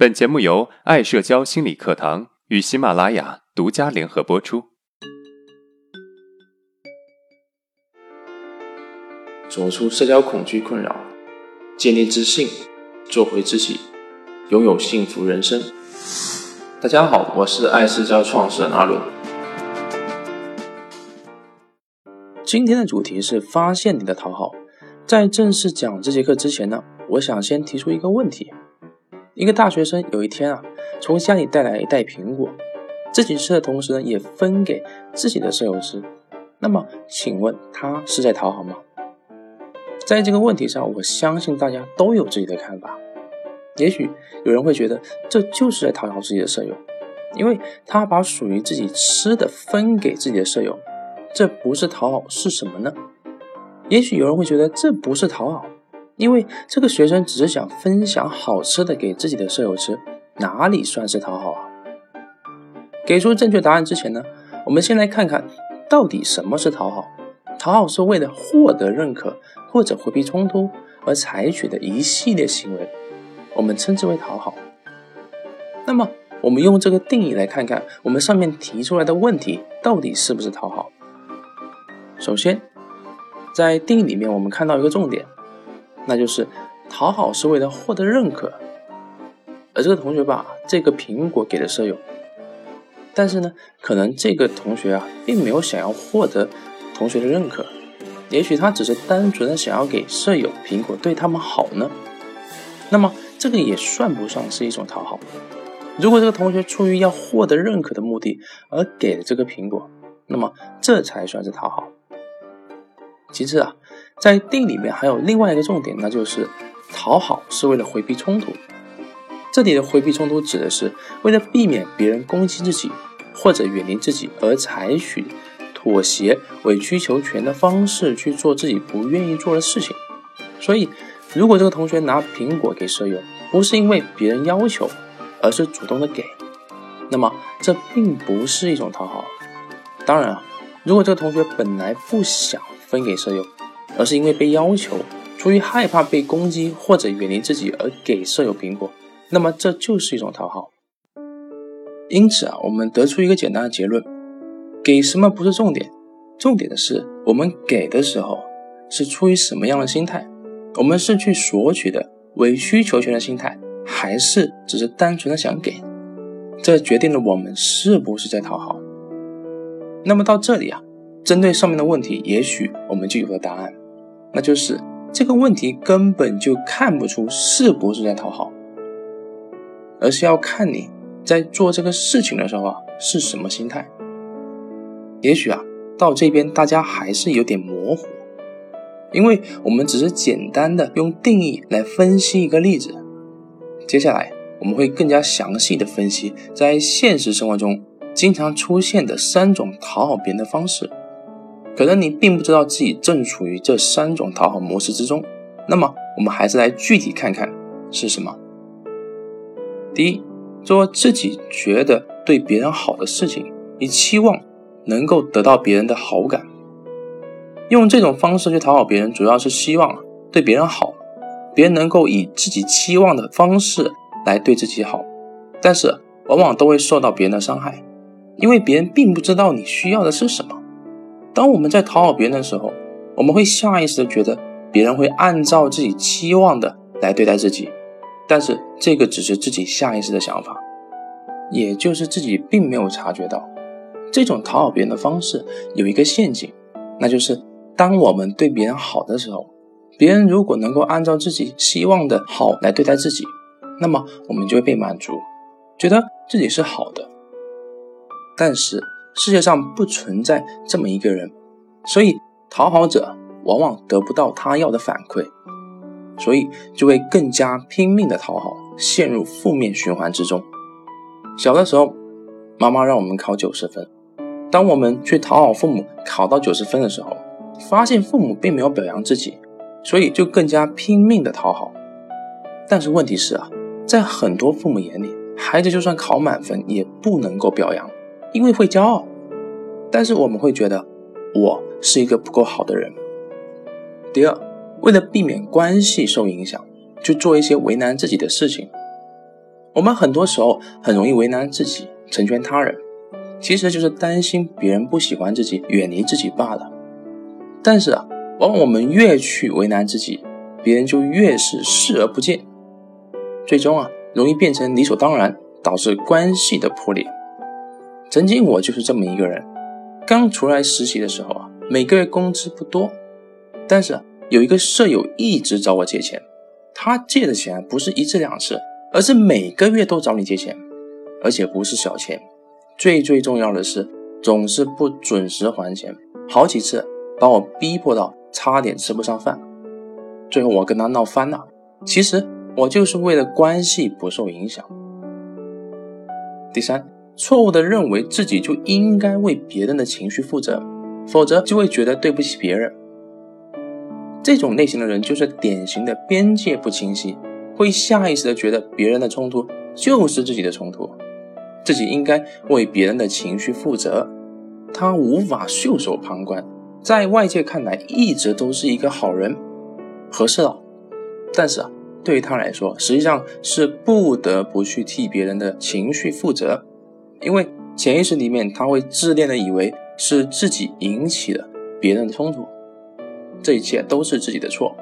本节目由爱社交心理课堂与喜马拉雅独家联合播出。走出社交恐惧困扰，建立自信，做回自己，拥有幸福人生。大家好，我是爱社交创始人阿伦。今天的主题是发现你的讨好。在正式讲这节课之前呢，我想先提出一个问题。一个大学生有一天啊，从家里带来一袋苹果，自己吃的同时呢，也分给自己的舍友吃。那么，请问他是在讨好吗？在这个问题上，我相信大家都有自己的看法。也许有人会觉得这就是在讨好自己的舍友，因为他把属于自己吃的分给自己的舍友，这不是讨好是什么呢？也许有人会觉得这不是讨好。因为这个学生只是想分享好吃的给自己的舍友吃，哪里算是讨好啊？给出正确答案之前呢，我们先来看看到底什么是讨好。讨好是为了获得认可或者回避冲突而采取的一系列行为，我们称之为讨好。那么，我们用这个定义来看看我们上面提出来的问题到底是不是讨好。首先，在定义里面，我们看到一个重点。那就是讨好是为了获得认可，而这个同学把这个苹果给了舍友，但是呢，可能这个同学啊，并没有想要获得同学的认可，也许他只是单纯的想要给舍友苹果，对他们好呢。那么这个也算不上是一种讨好。如果这个同学出于要获得认可的目的而给了这个苹果，那么这才算是讨好。其次啊。在定里面还有另外一个重点，那就是讨好是为了回避冲突。这里的回避冲突指的是为了避免别人攻击自己或者远离自己而采取妥协、委曲求全的方式去做自己不愿意做的事情。所以，如果这个同学拿苹果给舍友，不是因为别人要求，而是主动的给，那么这并不是一种讨好。当然啊，如果这个同学本来不想分给舍友，而是因为被要求，出于害怕被攻击或者远离自己而给舍友苹果，那么这就是一种讨好。因此啊，我们得出一个简单的结论：给什么不是重点，重点的是我们给的时候是出于什么样的心态。我们是去索取的委曲求全的心态，还是只是单纯的想给？这决定了我们是不是在讨好。那么到这里啊，针对上面的问题，也许我们就有了答案。那就是这个问题根本就看不出是不是在讨好，而是要看你在做这个事情的时候啊是什么心态。也许啊到这边大家还是有点模糊，因为我们只是简单的用定义来分析一个例子。接下来我们会更加详细的分析在现实生活中经常出现的三种讨好别人的方式。可能你并不知道自己正处于这三种讨好模式之中，那么我们还是来具体看看是什么。第一，做自己觉得对别人好的事情，你期望能够得到别人的好感。用这种方式去讨好别人，主要是希望对别人好，别人能够以自己期望的方式来对自己好，但是往往都会受到别人的伤害，因为别人并不知道你需要的是什么。当我们在讨好别人的时候，我们会下意识的觉得别人会按照自己期望的来对待自己，但是这个只是自己下意识的想法，也就是自己并没有察觉到。这种讨好别人的方式有一个陷阱，那就是当我们对别人好的时候，别人如果能够按照自己希望的好来对待自己，那么我们就会被满足，觉得自己是好的。但是。世界上不存在这么一个人，所以讨好者往往得不到他要的反馈，所以就会更加拼命的讨好，陷入负面循环之中。小的时候，妈妈让我们考九十分，当我们去讨好父母考到九十分的时候，发现父母并没有表扬自己，所以就更加拼命的讨好。但是问题是啊，在很多父母眼里，孩子就算考满分也不能够表扬。因为会骄傲，但是我们会觉得我是一个不够好的人。第二，为了避免关系受影响，去做一些为难自己的事情。我们很多时候很容易为难自己，成全他人，其实就是担心别人不喜欢自己，远离自己罢了。但是啊，往往我们越去为难自己，别人就越是视而不见，最终啊，容易变成理所当然，导致关系的破裂。曾经我就是这么一个人，刚出来实习的时候啊，每个月工资不多，但是有一个舍友一直找我借钱，他借的钱不是一次两次。而是每个月都找你借钱，而且不是小钱，最最重要的是总是不准时还钱，好几次把我逼迫到差点吃不上饭。最后我跟他闹翻了。其实我就是为了关系不受影响。第三，错误的认为自己就应该为别人的情绪负责，否则就会觉得对不起别人。这种类型的人就是典型的边界不清晰。会下意识的觉得别人的冲突就是自己的冲突，自己应该为别人的情绪负责，他无法袖手旁观，在外界看来一直都是一个好人，合适了。但是啊，对于他来说，实际上是不得不去替别人的情绪负责，因为潜意识里面他会自恋的以为是自己引起了别人的冲突，这一切都是自己的错。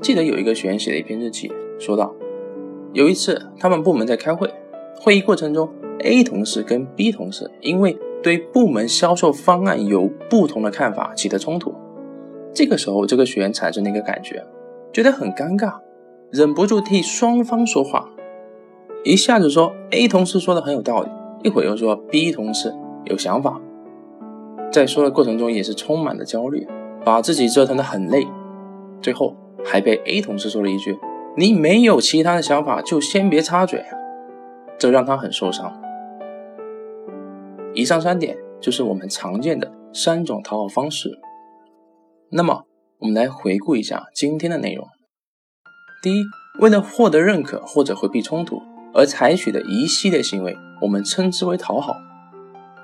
记得有一个学员写了一篇日记，说道：有一次他们部门在开会，会议过程中，A 同事跟 B 同事因为对部门销售方案有不同的看法起了冲突。这个时候，这个学员产生了一个感觉，觉得很尴尬，忍不住替双方说话，一下子说 A 同事说的很有道理，一会儿又说 B 同事有想法，在说的过程中也是充满了焦虑，把自己折腾的很累，最后。还被 A 同事说了一句：“你没有其他的想法，就先别插嘴。”这让他很受伤。以上三点就是我们常见的三种讨好方式。那么，我们来回顾一下今天的内容。第一，为了获得认可或者回避冲突而采取的一系列行为，我们称之为讨好。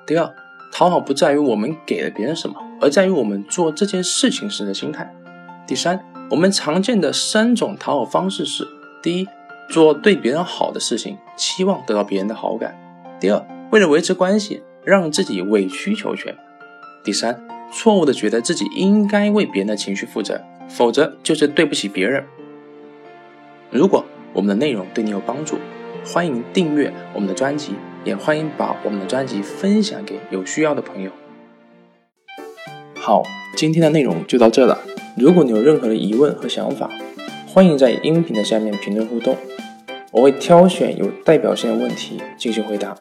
第二，讨好不在于我们给了别人什么，而在于我们做这件事情时的心态。第三。我们常见的三种讨好方式是：第一，做对别人好的事情，期望得到别人的好感；第二，为了维持关系，让自己委曲求全；第三，错误的觉得自己应该为别人的情绪负责，否则就是对不起别人。如果我们的内容对你有帮助，欢迎订阅我们的专辑，也欢迎把我们的专辑分享给有需要的朋友。好，今天的内容就到这了。如果你有任何的疑问和想法，欢迎在音频的下面评论互动，我会挑选有代表性的问题进行回答。